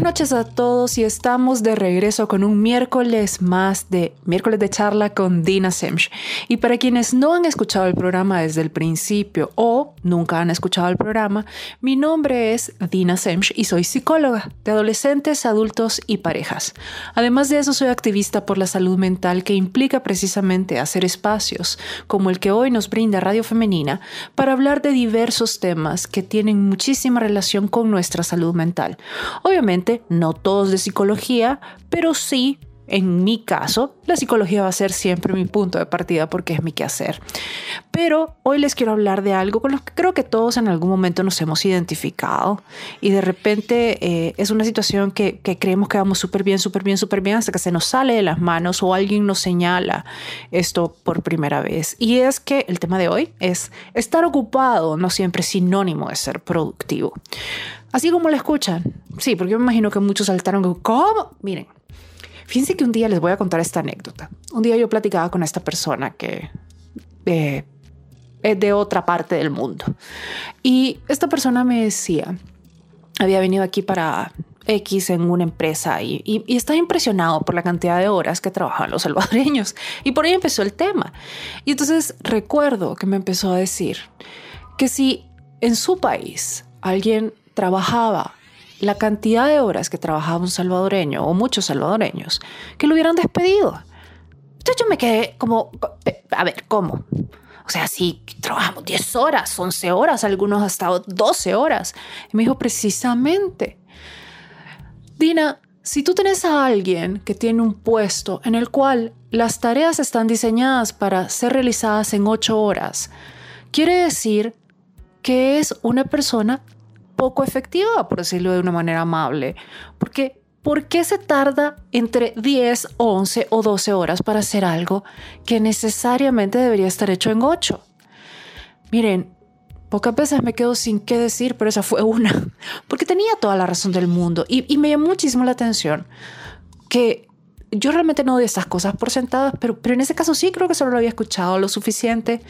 Buenas noches a todos y estamos de regreso con un miércoles más de miércoles de charla con Dina Semch. Y para quienes no han escuchado el programa desde el principio o nunca han escuchado el programa, mi nombre es Dina Semch y soy psicóloga de adolescentes, adultos y parejas. Además de eso, soy activista por la salud mental que implica precisamente hacer espacios como el que hoy nos brinda Radio Femenina para hablar de diversos temas que tienen muchísima relación con nuestra salud mental. Obviamente, no todos de psicología, pero sí en mi caso, la psicología va a ser siempre mi punto de partida porque es mi quehacer. Pero hoy les quiero hablar de algo con lo que creo que todos en algún momento nos hemos identificado y de repente eh, es una situación que, que creemos que vamos súper bien, súper bien, súper bien hasta que se nos sale de las manos o alguien nos señala esto por primera vez. Y es que el tema de hoy es estar ocupado no siempre es sinónimo de ser productivo. Así como lo escuchan. Sí, porque yo me imagino que muchos saltaron. ¿Cómo? Miren, fíjense que un día les voy a contar esta anécdota. Un día yo platicaba con esta persona que eh, es de otra parte del mundo. Y esta persona me decía, había venido aquí para X en una empresa y, y, estaba impresionado por la cantidad de horas que trabajaban los salvadoreños. Y por ahí empezó el tema. Y entonces recuerdo que me empezó a decir que si en su país alguien trabajaba la cantidad de horas que trabajaba un salvadoreño o muchos salvadoreños, que lo hubieran despedido. Entonces yo me quedé como, a ver, ¿cómo? O sea, si trabajamos 10 horas, 11 horas, algunos hasta 12 horas. Y me dijo, precisamente, Dina, si tú tienes a alguien que tiene un puesto en el cual las tareas están diseñadas para ser realizadas en 8 horas, quiere decir que es una persona poco efectiva, por decirlo de una manera amable. Porque, ¿por qué se tarda entre 10, 11 o 12 horas para hacer algo que necesariamente debería estar hecho en 8? Miren, pocas veces me quedo sin qué decir, pero esa fue una, porque tenía toda la razón del mundo y, y me llamó muchísimo la atención que yo realmente no doy estas cosas por sentadas, pero, pero en ese caso sí creo que solo lo había escuchado lo suficiente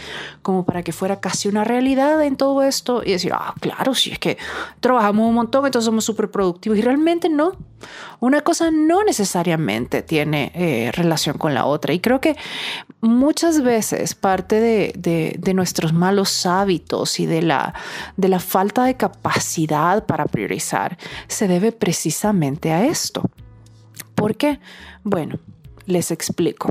como para que fuera casi una realidad en todo esto y decir, ah, claro, sí, es que trabajamos un montón, entonces somos súper productivos y realmente no. Una cosa no necesariamente tiene eh, relación con la otra y creo que muchas veces parte de, de, de, nuestros malos hábitos y de la, de la falta de capacidad para priorizar se debe precisamente a esto. ¿Por qué? Bueno, les explico.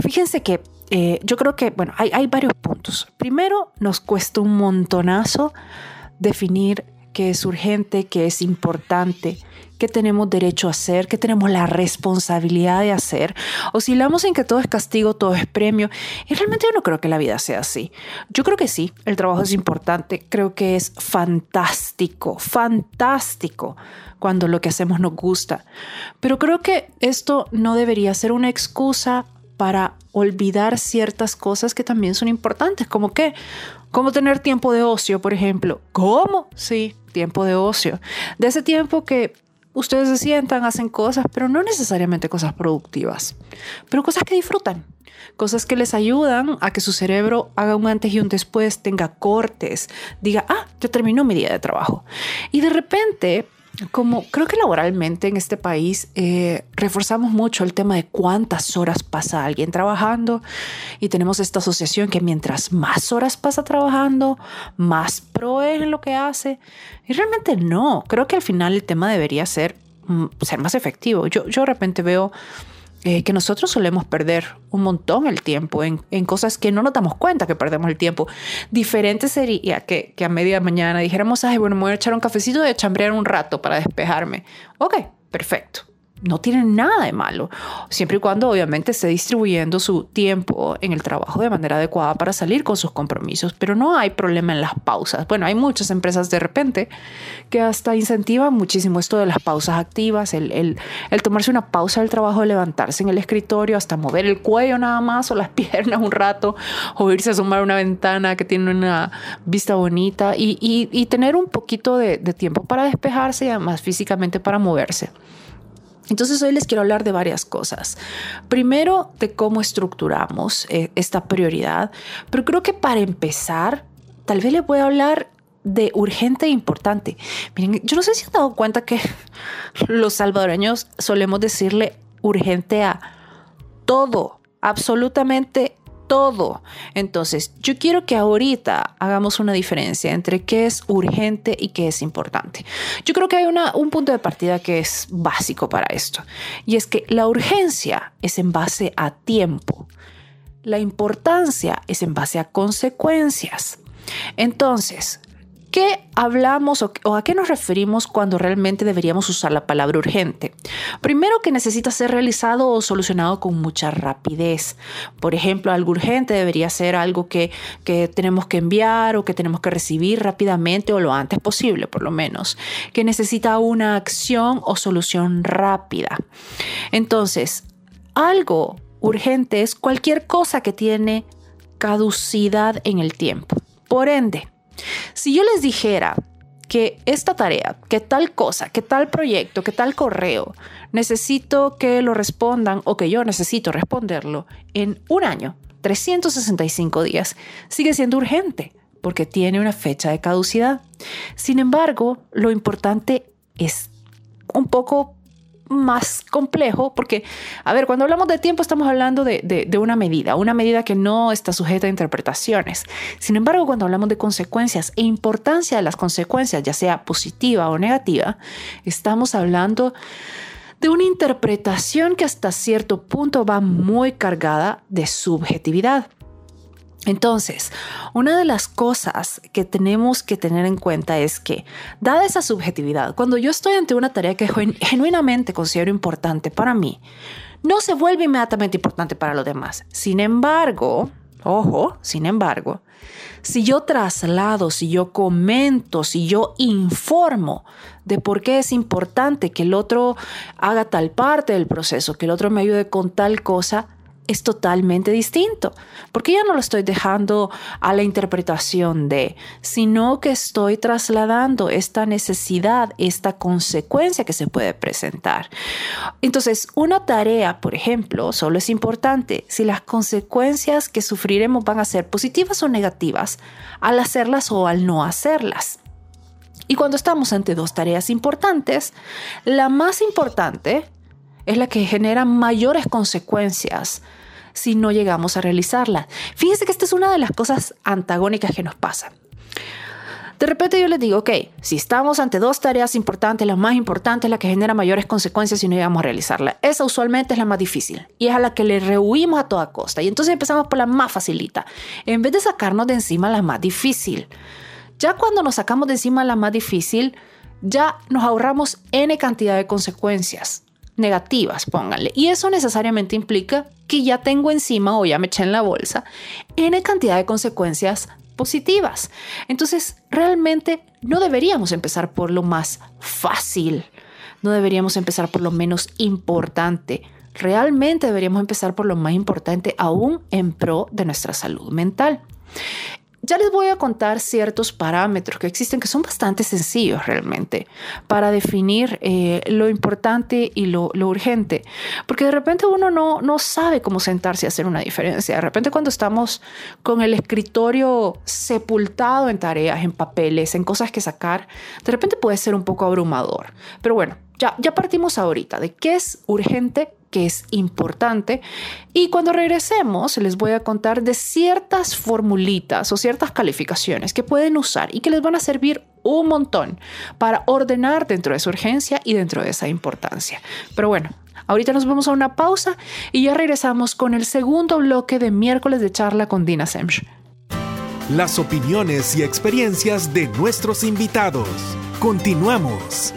Fíjense que eh, yo creo que, bueno, hay, hay varios puntos. Primero, nos cuesta un montonazo definir qué es urgente, qué es importante, qué tenemos derecho a hacer, qué tenemos la responsabilidad de hacer. Oscilamos en que todo es castigo, todo es premio. Y realmente yo no creo que la vida sea así. Yo creo que sí, el trabajo es importante. Creo que es fantástico, fantástico cuando lo que hacemos nos gusta. Pero creo que esto no debería ser una excusa para olvidar ciertas cosas que también son importantes, como que, como tener tiempo de ocio, por ejemplo. ¿Cómo? Sí, tiempo de ocio. De ese tiempo que ustedes se sientan, hacen cosas, pero no necesariamente cosas productivas, pero cosas que disfrutan, cosas que les ayudan a que su cerebro haga un antes y un después, tenga cortes, diga, ah, ya terminó mi día de trabajo. Y de repente como creo que laboralmente en este país eh, reforzamos mucho el tema de cuántas horas pasa alguien trabajando y tenemos esta asociación que mientras más horas pasa trabajando, más pro es en lo que hace. Y realmente no, creo que al final el tema debería ser, mm, ser más efectivo. Yo, yo de repente veo eh, que nosotros solemos perder un montón el tiempo en, en, cosas que no nos damos cuenta que perdemos el tiempo. Diferente sería que, que a media mañana dijéramos, ay, bueno, me voy a echar un cafecito y a chambrear un rato para despejarme. Ok, perfecto no tiene nada de malo, siempre y cuando obviamente esté distribuyendo su tiempo en el trabajo de manera adecuada para salir con sus compromisos, pero no hay problema en las pausas. Bueno, hay muchas empresas de repente que hasta incentivan muchísimo esto de las pausas activas, el, tomarse una pausa del trabajo, levantarse en el escritorio, hasta mover el cuello nada más o las piernas un rato, o irse a sumar una ventana que tiene una vista bonita y tener un poquito de, de tiempo para despejarse y además físicamente para moverse. Entonces hoy les quiero hablar de varias cosas. Primero, de cómo estructuramos eh, esta prioridad, pero creo que para empezar, tal vez les voy a hablar de urgente e importante. Miren, yo no sé si han dado cuenta que los salvadoreños solemos decirle urgente a todo, absolutamente todo. Entonces, yo quiero que ahorita hagamos una diferencia entre qué es urgente y qué es importante. Yo creo que hay un punto de partida que es básico para esto, y es que la urgencia es en base a tiempo. La importancia es en base a consecuencias. Entonces, qué hablamos o, a qué nos referimos cuando realmente deberíamos usar la palabra urgente? Primero que necesita ser realizado o solucionado con mucha rapidez. Por ejemplo, algo urgente debería ser algo que, que tenemos que enviar o que tenemos que recibir rápidamente o lo antes posible, por lo menos. Que necesita una acción o solución rápida. Entonces, algo urgente es cualquier cosa que tiene caducidad en el tiempo. Por ende, si yo les dijera que esta tarea, que tal cosa, que tal proyecto, que tal correo, necesito que lo respondan o que yo necesito responderlo en un año, 365 días, sigue siendo urgente porque tiene una fecha de caducidad. Sin embargo, lo importante es un poco más complejo porque, a ver, cuando hablamos de tiempo estamos hablando de, una medida, una medida que no está sujeta a interpretaciones. Sin embargo, cuando hablamos de consecuencias e importancia de las consecuencias, ya sea positiva o negativa, estamos hablando de una interpretación que hasta cierto punto va muy cargada de subjetividad. Entonces, una de las cosas que tenemos que tener en cuenta es que, dada esa subjetividad, cuando yo estoy ante una tarea que genuinamente considero importante para mí, no se vuelve inmediatamente importante para los demás. Sin embargo, ojo, sin embargo, si yo traslado, si yo comento, si yo informo de por qué es importante que el otro haga tal parte del proceso, que el otro me ayude con tal cosa, es totalmente distinto, porque ya no lo estoy dejando a la interpretación de, sino que estoy trasladando esta necesidad, esta consecuencia que se puede presentar. Entonces, una tarea, por ejemplo, solo es importante si las consecuencias que sufriremos van a ser positivas o negativas al hacerlas o al no hacerlas. Y cuando estamos ante dos tareas importantes, la más importante es la que genera mayores consecuencias si no llegamos a realizarla. Fíjense que esta es una de las cosas antagónicas que nos pasa. De repente yo les digo, ok, si estamos ante dos tareas importantes, la más importante es la que genera mayores consecuencias si no llegamos a realizarla. Esa usualmente es la más difícil y es a la que le rehuimos a toda costa. Y entonces empezamos por la más facilita, en vez de sacarnos de encima la más difícil. Ya cuando nos sacamos de encima la más difícil, ya nos ahorramos N cantidad de consecuencias negativas, pónganle. Y eso necesariamente implica que ya tengo encima o ya me eché en la bolsa N cantidad de consecuencias positivas. Entonces, realmente no deberíamos empezar por lo más fácil, no deberíamos empezar por lo menos importante. Realmente deberíamos empezar por lo más importante aún en pro de nuestra salud mental. Ya les voy a contar ciertos parámetros que existen que son bastante sencillos realmente para definir eh, lo importante y lo, urgente. Porque de repente uno no, no sabe cómo sentarse y hacer una diferencia. De repente cuando estamos con el escritorio sepultado en tareas, en papeles, en cosas que sacar, de repente puede ser un poco abrumador. Pero bueno, ya, ya partimos ahorita de qué es urgente que es importante. Y cuando regresemos, les voy a contar de ciertas formulitas o ciertas calificaciones que pueden usar y que les van a servir un montón para ordenar dentro de su urgencia y dentro de esa importancia. Pero bueno, ahorita nos vamos a una pausa y ya regresamos con el segundo bloque de miércoles de charla con Dina Semch. Las opiniones y experiencias de nuestros invitados. Continuamos.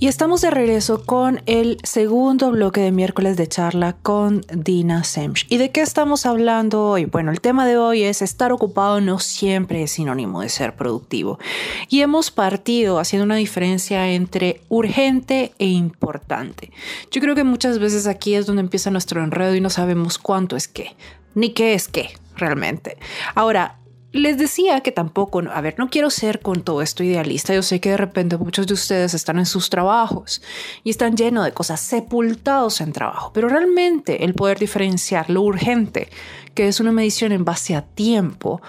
Y estamos de regreso con el segundo bloque de miércoles de charla con Dina Semch. ¿Y de qué estamos hablando hoy? Bueno, el tema de hoy es estar ocupado no siempre es sinónimo de ser productivo. Y hemos partido haciendo una diferencia entre urgente e importante. Yo creo que muchas veces aquí es donde empieza nuestro enredo y no sabemos cuánto es qué, ni qué es qué realmente. Ahora, les decía que tampoco, a ver, no quiero ser con todo esto idealista. Yo sé que de repente muchos de ustedes están en sus trabajos y están llenos de cosas, sepultados en trabajo, pero realmente el poder diferenciar lo urgente, que es una medición en base a tiempo,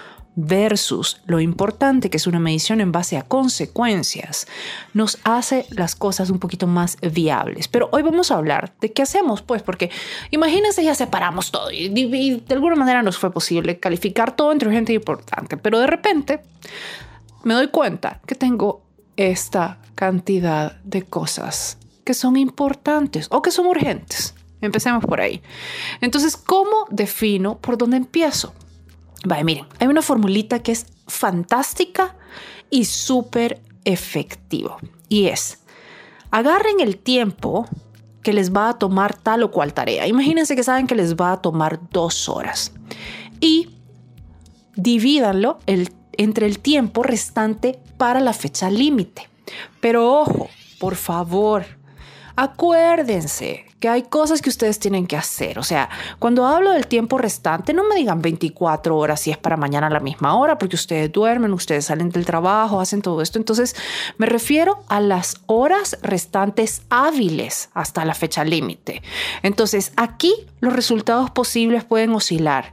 versus lo importante que es una medición en base a consecuencias, nos hace las cosas un poquito más viables. Pero hoy vamos a hablar de qué hacemos, pues, porque imagínense ya separamos todo y, de alguna manera nos fue posible calificar todo entre urgente e importante, pero de repente me doy cuenta que tengo esta cantidad de cosas que son importantes o que son urgentes. Empecemos por ahí. Entonces, ¿cómo defino por dónde empiezo? Vaya, miren, hay una formulita que es fantástica y súper efectivo. Y es, agarren el tiempo que les va a tomar tal o cual tarea. Imagínense que saben que les va a tomar dos horas. Y divídanlo entre el tiempo restante para la fecha límite. Pero ojo, por favor, acuérdense que hay cosas que ustedes tienen que hacer. O sea, cuando hablo del tiempo restante, no me digan 24 horas si es para mañana a la misma hora, porque ustedes duermen, ustedes salen del trabajo, hacen todo esto. Entonces, me refiero a las horas restantes hábiles hasta la fecha límite. Entonces, aquí los resultados posibles pueden oscilar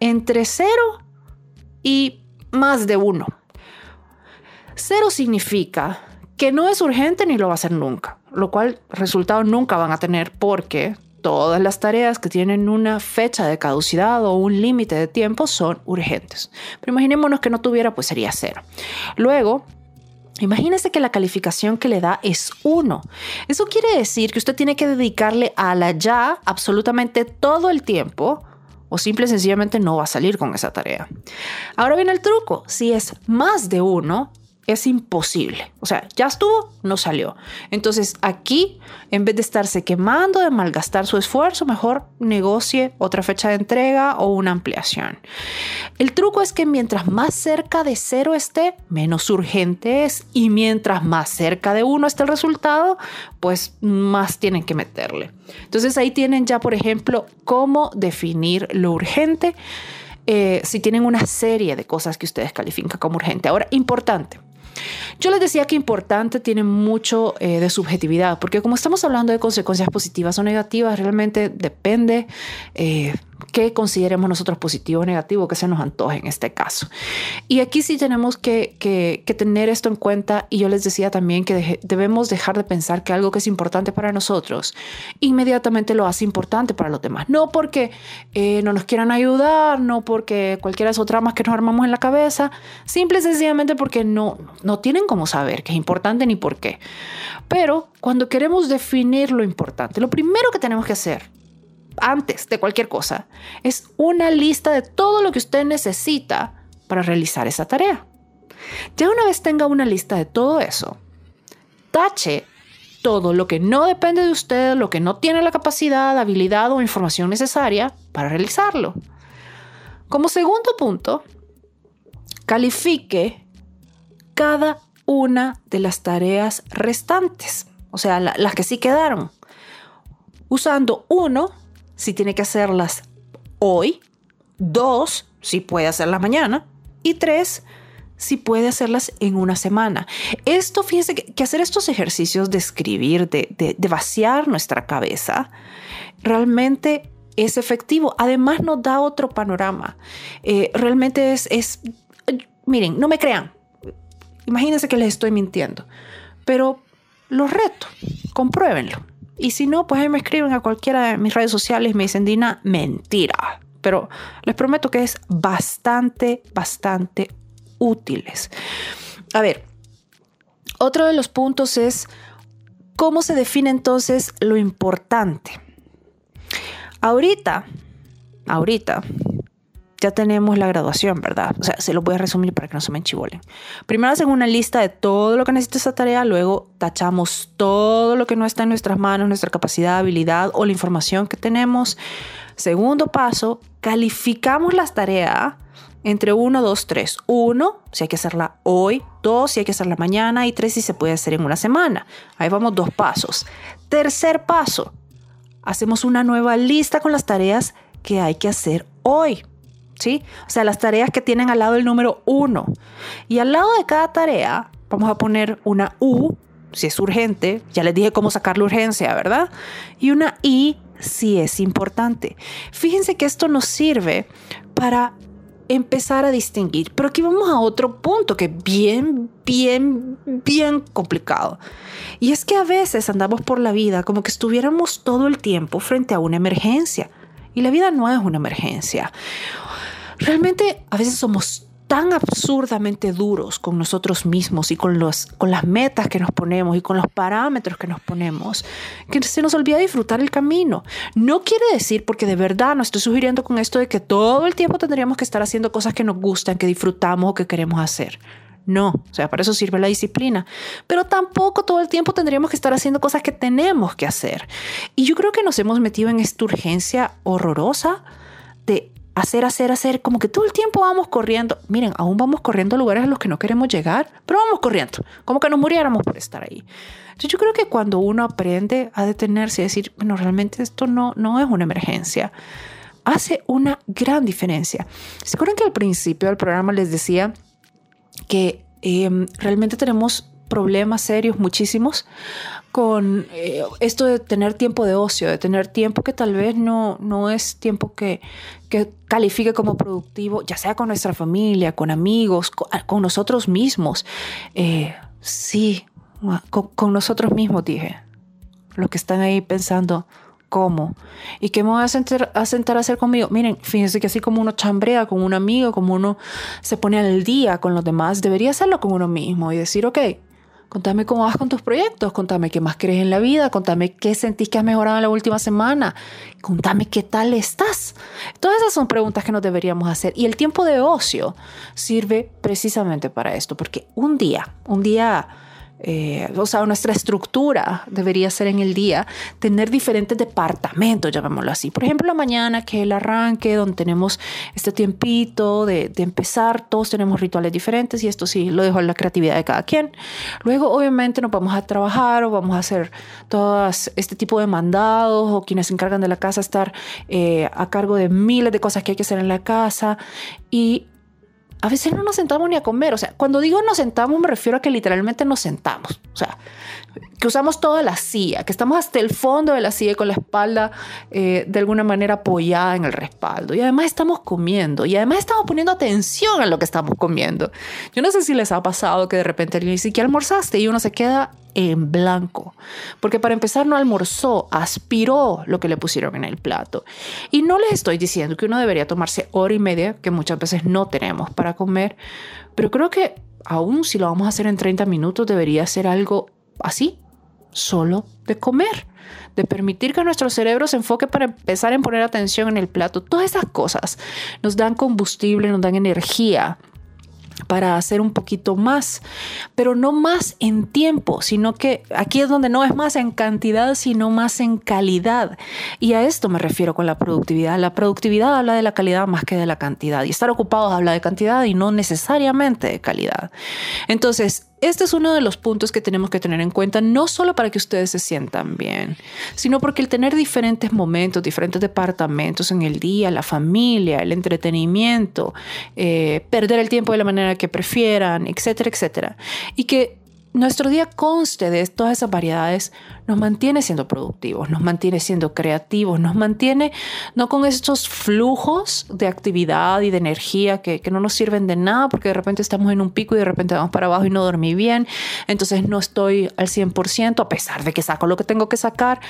entre 0 y más de 1. Cero significa que no es urgente ni lo va a ser nunca lo cual resultados nunca van a tener porque todas las tareas que tienen una fecha de caducidad o un límite de tiempo son urgentes. Pero imaginémonos que no tuviera, pues sería cero. Luego, Imagínese que la calificación que le da es 1. Eso quiere decir que usted tiene que dedicarle a la ya absolutamente todo el tiempo o simple y sencillamente no va a salir con esa tarea. Ahora viene el truco. Si es más de uno, es imposible. O sea, ya estuvo, no salió. Entonces aquí, en vez de estarse quemando, de malgastar su esfuerzo, mejor negocie otra fecha de entrega o una ampliación. El truco es que mientras más cerca de cero esté, menos urgente es. Y mientras más cerca de uno esté el resultado, pues más tienen que meterle. Entonces ahí tienen ya, por ejemplo, cómo definir lo urgente. Eh, si tienen una serie de cosas que ustedes califican como urgente. Ahora, importante, yo les decía que importante tiene mucho eh, de subjetividad, porque como estamos hablando de consecuencias positivas o negativas, realmente depende eh, qué consideremos nosotros positivo o negativo, que se nos antoje en este caso. Y aquí sí tenemos que, tener esto en cuenta y yo les decía también que debemos dejar de pensar que algo que es importante para nosotros inmediatamente lo hace importante para los demás. No porque eh, no nos quieran ayudar, no porque cualquiera de esos tramas que nos armamos en la cabeza, simple y sencillamente porque no, no tienen cómo saber qué es importante ni por qué. Pero cuando queremos definir lo importante, lo primero que tenemos que hacer antes de cualquier cosa, es una lista de todo lo que usted necesita para realizar esa tarea. Ya una vez tenga una lista de todo eso, tache todo lo que no depende de usted, lo que no tiene la capacidad, habilidad o información necesaria para realizarlo. Como segundo punto, califique cada una de las tareas restantes, o sea, las que sí quedaron, usando uno si tiene que hacerlas hoy, dos, si puede hacerlas mañana, y tres, si puede hacerlas en una semana. Esto, fíjense que, hacer estos ejercicios de escribir, de, vaciar nuestra cabeza, realmente es efectivo. Además nos da otro panorama. Eh, realmente es, es, miren, no me crean. Imagínense que les estoy mintiendo, pero los reto, compruébenlo. Y si no, pues ahí me escriben a cualquiera de mis redes sociales y me dicen, Dina, mentira. Pero les prometo que es bastante, bastante útiles. A ver, otro de los puntos es cómo se define entonces lo importante. Ahorita, ahorita, ya tenemos la graduación, ¿verdad? O sea, se lo voy a resumir para que no se me enchivolen. Primero hacen una lista de todo lo que necesita esa tarea, luego tachamos todo lo que no está en nuestras manos, nuestra capacidad, habilidad o la información que tenemos. Segundo paso, calificamos las tareas entre 1, 2, 3. 1, si hay que hacerla hoy, 2, si hay que hacerla mañana y 3, si se puede hacer en una semana. Ahí vamos dos pasos. Tercer paso, hacemos una nueva lista con las tareas que hay que hacer hoy. ¿Sí? O sea, las tareas que tienen al lado el número uno. Y al lado de cada tarea vamos a poner una U si es urgente, ya les dije cómo sacar la urgencia, ¿verdad? Y una I si es importante. Fíjense que esto nos sirve para empezar a distinguir. Pero aquí vamos a otro punto que es bien, bien, bien complicado. Y es que a veces andamos por la vida como que estuviéramos todo el tiempo frente a una emergencia. Y la vida no es una emergencia. Realmente a veces somos tan absurdamente duros con nosotros mismos y con, los, con las metas que nos ponemos y con los parámetros que nos ponemos, que se nos olvida disfrutar el camino. No quiere decir, porque de verdad no estoy sugiriendo con esto de que todo el tiempo tendríamos que estar haciendo cosas que nos gustan, que disfrutamos o que queremos hacer. No, o sea, para eso sirve la disciplina. Pero tampoco todo el tiempo tendríamos que estar haciendo cosas que tenemos que hacer. Y yo creo que nos hemos metido en esta urgencia horrorosa de hacer, hacer, hacer, como que todo el tiempo vamos corriendo. Miren, aún vamos corriendo a lugares a los que no queremos llegar, pero vamos corriendo, como que nos muriéramos por estar ahí. Entonces yo creo que cuando uno aprende a detenerse y decir, bueno, realmente esto no, no es una emergencia, hace una gran diferencia. ¿Se acuerdan que al principio del programa les decía que em, realmente tenemos problemas serios, muchísimos, con eh, esto de tener tiempo de ocio, de tener tiempo que tal vez no, no es tiempo que, que califique como productivo, ya sea con nuestra familia, con amigos, con, ah, nosotros mismos. Eh, sí, con, nosotros mismos, dije. Los que están ahí pensando, ¿cómo? ¿Y qué me voy a sentar, a sentar a hacer conmigo? Miren, fíjense que así como uno chambrea con un amigo, como uno se pone al día con los demás, debería hacerlo con uno mismo y decir, ok, Contame cómo vas con tus proyectos, contame qué más crees en la vida, contame qué sentís que has mejorado en la última semana, contame qué tal estás. Todas esas son preguntas que nos deberíamos hacer y el tiempo de ocio sirve precisamente para esto, porque un día, un día eh, o sea, nuestra estructura debería ser en el día tener diferentes departamentos, llamémoslo así. Por ejemplo, la mañana, que el arranque, donde tenemos este tiempito de, de, empezar, todos tenemos rituales diferentes y esto sí lo dejo a la creatividad de cada quien. Luego, obviamente, nos vamos a trabajar o vamos a hacer todo este tipo de mandados o quienes se encargan de la casa estar eh, a cargo de miles de cosas que hay que hacer en la casa y a veces no nos sentamos ni a comer. O sea, cuando digo nos sentamos me refiero a que literalmente nos sentamos. O sea, que usamos toda la silla, que estamos hasta el fondo de la silla con la espalda eh, de alguna manera apoyada en el respaldo. Y además estamos comiendo y además estamos poniendo atención a lo que estamos comiendo. Yo no sé si les ha pasado que de repente dice que almorzaste y uno se queda en blanco. Porque para empezar no almorzó, aspiró lo que le pusieron en el plato. Y no les estoy diciendo que uno debería tomarse hora y media, que muchas veces no tenemos para comer, pero creo que aún si lo vamos a hacer en 30 minutos debería ser algo así, solo de comer, de permitir que nuestro cerebro se enfoque para empezar a poner atención en el plato. Todas esas cosas nos dan combustible, nos dan energía para hacer un poquito más, pero no más en tiempo, sino que aquí es donde no es más en cantidad, sino más en calidad. Y a esto me refiero con la productividad. La productividad habla de la calidad más que de la cantidad. Y estar ocupados habla de cantidad y no necesariamente de calidad. Entonces, este es uno de los puntos que tenemos que tener en cuenta, no solo para que ustedes se sientan bien, sino porque el tener diferentes momentos, diferentes departamentos en el día, la familia, el entretenimiento, eh, perder el tiempo de la manera que prefieran, etcétera, etcétera, y que nuestro día conste de todas esas variedades, nos mantiene siendo productivos, nos mantiene siendo creativos, nos mantiene no con estos flujos de actividad y de energía que, que, no nos sirven de nada porque de repente estamos en un pico y de repente vamos para abajo y no dormí bien, entonces no estoy al 100% a pesar de que saco lo que tengo que sacar.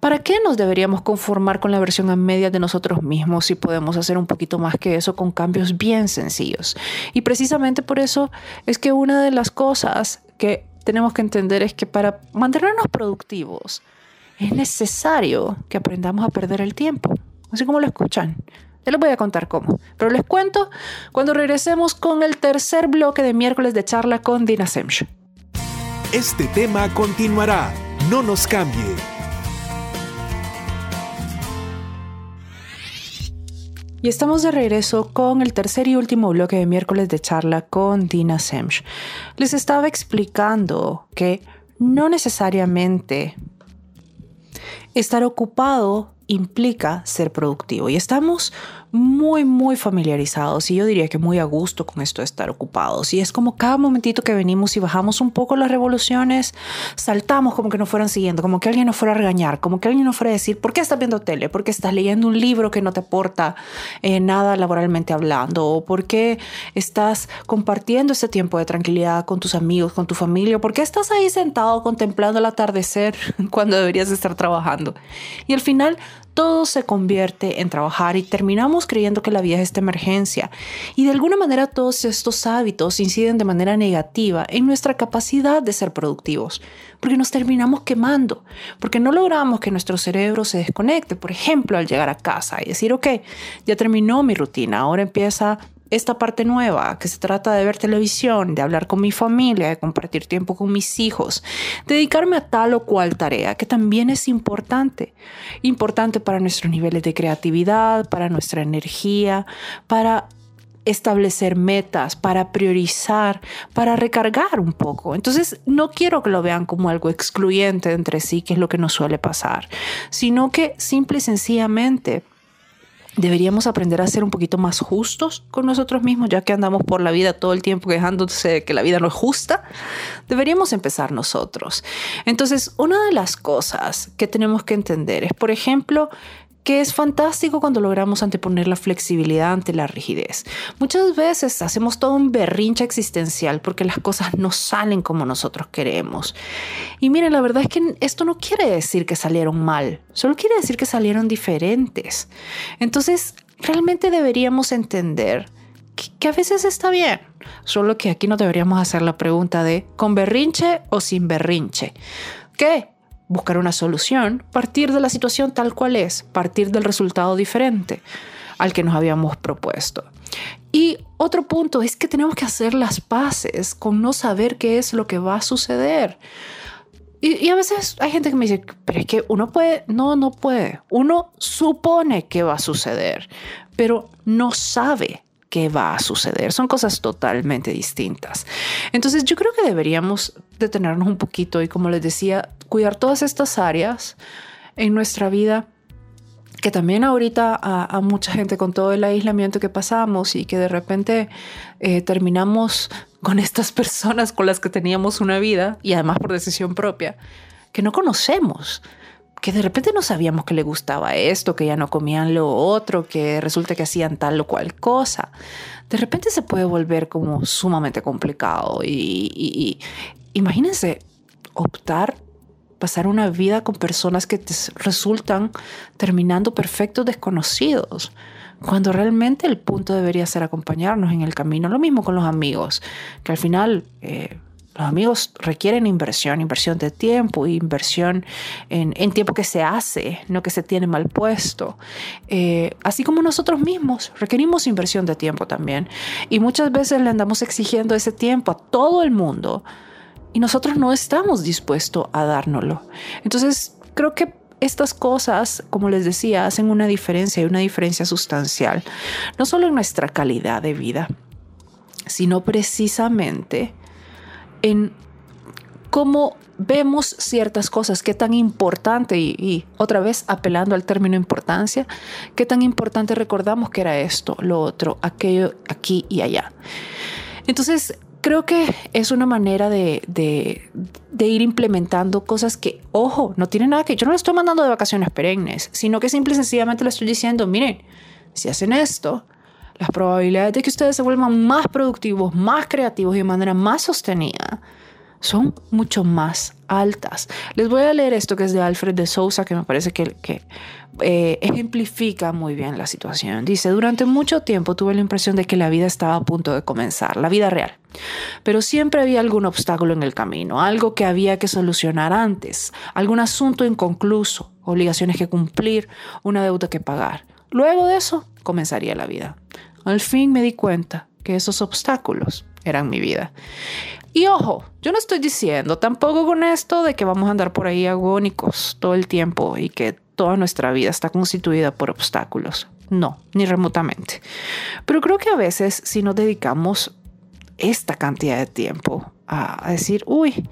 ¿Para qué nos deberíamos conformar con la versión a media de nosotros mismos si podemos hacer un poquito más que eso con cambios bien sencillos? Y precisamente por eso es que una de las cosas que tenemos que entender es que para mantenernos productivos es necesario que aprendamos a perder el tiempo, así como lo escuchan. Ya les voy a contar cómo, pero les cuento cuando regresemos con el tercer bloque de miércoles de charla con Dina Semch. Este tema continuará, no nos cambie. Y estamos de regreso con el tercer y último bloque de miércoles de charla con Dina Semch. Les estaba explicando que no necesariamente estar ocupado implica ser productivo. Y estamos muy, muy familiarizados y yo diría que muy a gusto con esto de estar ocupados. Y es como cada momentito que venimos y bajamos un poco las revoluciones, saltamos como que nos fueran siguiendo, como que alguien nos fuera a regañar, como que alguien nos fuera a decir, ¿por qué estás viendo tele? ¿Por qué estás leyendo un libro que no te aporta eh, nada laboralmente hablando? ¿O por qué estás compartiendo ese tiempo de tranquilidad con tus amigos, con tu familia? ¿Por qué estás ahí sentado contemplando el atardecer cuando deberías estar trabajando? Y al final todo se convierte en trabajar y terminamos creyendo que la vida es esta emergencia. Y de alguna manera todos estos hábitos inciden de manera negativa en nuestra capacidad de ser productivos, porque nos terminamos quemando, porque no logramos que nuestro cerebro se desconecte, por ejemplo, al llegar a casa y decir, ok, ya terminó mi rutina, ahora empieza esta parte nueva, que se trata de ver televisión, de hablar con mi familia, de compartir tiempo con mis hijos, dedicarme a tal o cual tarea, que también es importante. Importante para nuestros niveles de creatividad, para nuestra energía, para establecer metas, para priorizar, para recargar un poco. Entonces, no quiero que lo vean como algo excluyente entre sí, que es lo que nos suele pasar, sino que simple y sencillamente Deberíamos aprender a ser un poquito más justos con nosotros mismos, ya que andamos por la vida todo el tiempo quejándose de que la vida no es justa. Deberíamos empezar nosotros. Entonces, una de las cosas que tenemos que entender es, por ejemplo, que es fantástico cuando logramos anteponer la flexibilidad ante la rigidez. Muchas veces hacemos todo un berrinche existencial porque las cosas no salen como nosotros queremos. Y miren, la verdad es que esto no quiere decir que salieron mal, solo quiere decir que salieron diferentes. Entonces, realmente deberíamos entender que, a veces está bien, solo que aquí no deberíamos hacer la pregunta de con berrinche o sin berrinche. ¿Qué? Buscar una solución, partir de la situación tal cual es, partir del resultado diferente al que nos habíamos propuesto. Y otro punto es que tenemos que hacer las paces con no saber qué es lo que va a suceder. Y, a veces hay gente que me dice, pero es que uno puede, no, no puede. Uno supone que va a suceder, pero no sabe qué va a suceder. Son cosas totalmente distintas. Entonces yo creo que deberíamos detenernos un poquito y como les decía, cuidar todas estas áreas en nuestra vida que también ahorita a, mucha gente con todo el aislamiento que pasamos y que de repente eh, terminamos con estas personas con las que teníamos una vida y además por decisión propia, que no conocemos que de repente no sabíamos que le gustaba esto, que ya no comían lo otro, que resulta que hacían tal o cual cosa. De repente se puede volver como sumamente complicado y, imagínense optar pasar una vida con personas que te resultan terminando perfectos desconocidos, cuando realmente el punto debería ser acompañarnos en el camino. Lo mismo con los amigos, que al final eh, los amigos requieren inversión, inversión de tiempo, inversión en, tiempo que se hace, no que se tiene mal puesto. Eh, así como nosotros mismos requerimos inversión de tiempo también. Y muchas veces le andamos exigiendo ese tiempo a todo el mundo y nosotros no estamos dispuestos a dárnoslo. Entonces, creo que estas cosas, como les decía, hacen una diferencia y una diferencia sustancial, no solo en nuestra calidad de vida, sino precisamente en cómo vemos ciertas cosas, qué tan importante, y, otra vez apelando al término importancia, qué tan importante recordamos que era esto, lo otro, aquello, aquí y allá. Entonces, creo que es una manera de, de, ir implementando cosas que, ojo, no tiene nada que, yo no le estoy mandando de vacaciones perennes, sino que simple y sencillamente le estoy diciendo, miren, si hacen esto, las probabilidades de que ustedes se vuelvan más productivos, más creativos y de manera más sostenida son mucho más altas. Les voy a leer esto que es de Alfred de Sousa, que me parece que, eh, ejemplifica muy bien la situación. Dice, durante mucho tiempo tuve la impresión de que la vida estaba a punto de comenzar, la vida real. Pero siempre había algún obstáculo en el camino, algo que había que solucionar antes, algún asunto inconcluso, obligaciones que cumplir, una deuda que pagar. Luego de eso comenzaría la vida. Al fin me di cuenta que esos obstáculos eran mi vida. Y ojo, yo no estoy diciendo tampoco con esto de que vamos a andar por ahí agónicos todo el tiempo y que toda nuestra vida está constituida por obstáculos. No, ni remotamente. Pero creo que a veces si nos dedicamos esta cantidad de tiempo a, decir, uy,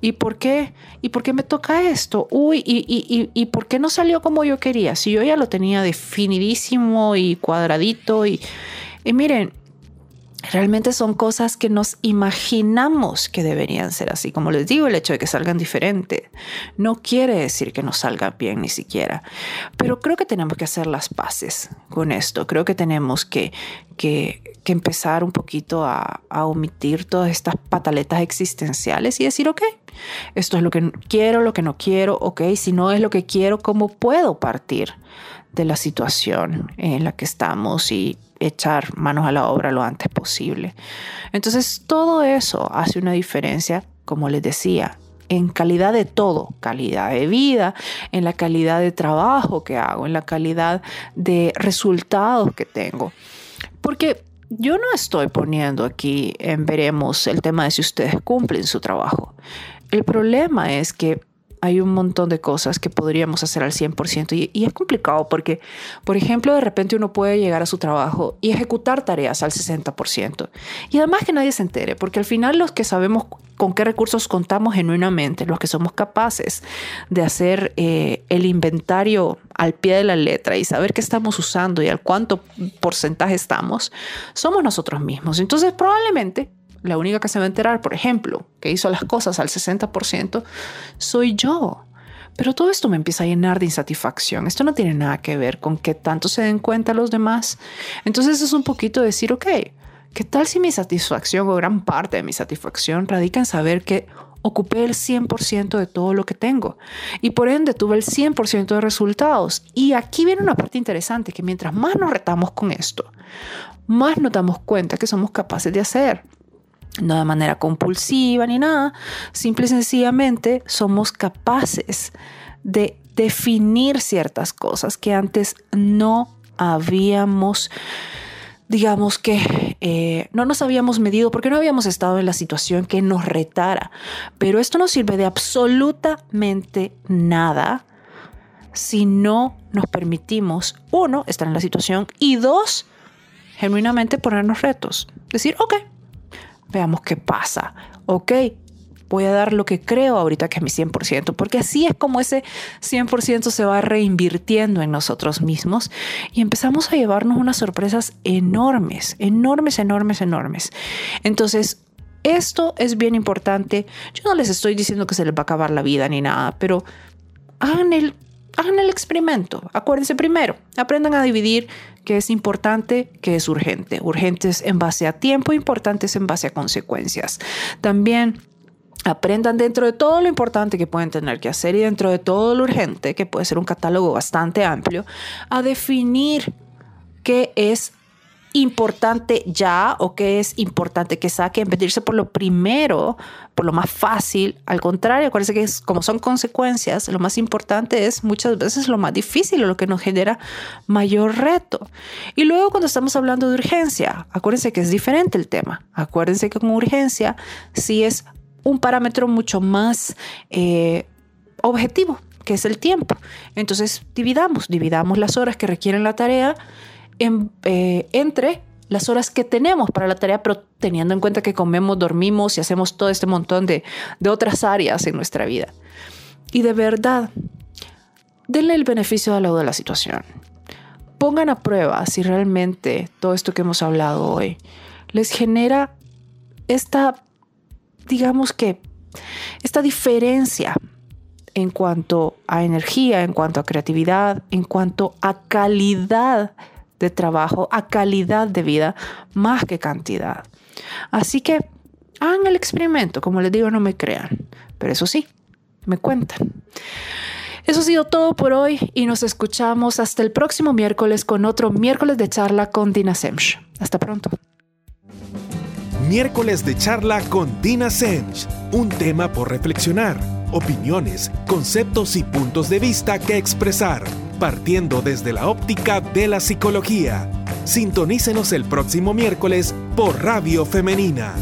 ¿y por qué? ¿Y por qué me toca esto? Uy, ¿y, y, y, por qué no salió como yo quería? Si yo ya lo tenía definidísimo y cuadradito y, y miren, realmente son cosas que nos imaginamos que deberían ser así. Como les digo, el hecho de que salgan diferente no quiere decir que nos salga bien ni siquiera. Pero creo que tenemos que hacer las paces con esto. Creo que tenemos que, que, empezar un poquito a, a, omitir todas estas pataletas existenciales y decir, ok, esto es lo que quiero, lo que no quiero, ok, si no es lo que quiero, ¿cómo puedo partir de la situación en la que estamos y echar manos a la obra lo antes posible. Entonces, todo eso hace una diferencia, como les decía, en calidad de todo, calidad de vida, en la calidad de trabajo que hago, en la calidad de resultados que tengo. Porque yo no estoy poniendo aquí en veremos el tema de si ustedes cumplen su trabajo. El problema es que hay un montón de cosas que podríamos hacer al 100% y, es complicado porque, por ejemplo, de repente uno puede llegar a su trabajo y ejecutar tareas al 60%. Y además que nadie se entere, porque al final los que sabemos con qué recursos contamos genuinamente, los que somos capaces de hacer eh, el inventario al pie de la letra y saber qué estamos usando y al cuánto porcentaje estamos, somos nosotros mismos. Entonces probablemente la única que se va a enterar, por ejemplo, que hizo las cosas al 60%, soy yo. Pero todo esto me empieza a llenar de insatisfacción. Esto no tiene nada que ver con que tanto se den cuenta los demás. Entonces es un poquito decir, ok, ¿qué tal si mi satisfacción o gran parte de mi satisfacción radica en saber que ocupé el 100% de todo lo que tengo y por ende tuve el 100% de resultados. Y aquí viene una parte interesante, que mientras más nos retamos con esto, más nos damos cuenta que somos capaces de hacer no de manera compulsiva ni nada, simple y sencillamente somos capaces de definir ciertas cosas que antes no habíamos, digamos que eh, no nos habíamos medido porque no habíamos estado en la situación que nos retara. Pero esto no sirve de absolutamente nada si no nos permitimos, uno, estar en la situación y dos, genuinamente ponernos retos. Decir, ok, veamos qué pasa. Ok, voy a dar lo que creo ahorita que es mi 100%, porque así es como ese 100% se va reinvirtiendo en nosotros mismos y empezamos a llevarnos unas sorpresas enormes, enormes, enormes, enormes. Entonces, esto es bien importante. Yo no les estoy diciendo que se les va a acabar la vida ni nada, pero hagan el, hagan el experimento. Acuérdense primero, aprendan a dividir qué es importante, qué es urgente. Urgentes en base a tiempo, importantes en base a consecuencias. También aprendan dentro de todo lo importante que pueden tener que hacer y dentro de todo lo urgente, que puede ser un catálogo bastante amplio, a definir qué es importante ya o qué es importante que saque en vez por lo primero, por lo más fácil. Al contrario, acuérdense que es, como son consecuencias, lo más importante es muchas veces lo más difícil o lo que nos genera mayor reto. Y luego cuando estamos hablando de urgencia, acuérdense que es diferente el tema. Acuérdense que con urgencia sí es un parámetro mucho más eh, objetivo, que es el tiempo. Entonces dividamos, dividamos las horas que requieren la tarea eh, entre las horas que tenemos para la tarea, pero teniendo en cuenta que comemos, dormimos y hacemos todo este montón de, de otras áreas en nuestra vida. Y de verdad, denle el beneficio de la duda de la situación. Pongan a prueba si realmente todo esto que hemos hablado hoy les genera esta, digamos que, esta diferencia en cuanto a energía, en cuanto a creatividad, en cuanto a calidad de trabajo a calidad de vida más que cantidad. Así que hagan el experimento, como les digo, no me crean, pero eso sí, me cuentan. Eso ha sido todo por hoy y nos escuchamos hasta el próximo miércoles con otro miércoles de charla con Dina Semch. Hasta pronto. Miércoles de charla con Dina Semch. Un tema por reflexionar, opiniones, conceptos y puntos de vista que expresar partiendo desde la óptica de la psicología. Sintonícenos el próximo miércoles por Radio Femenina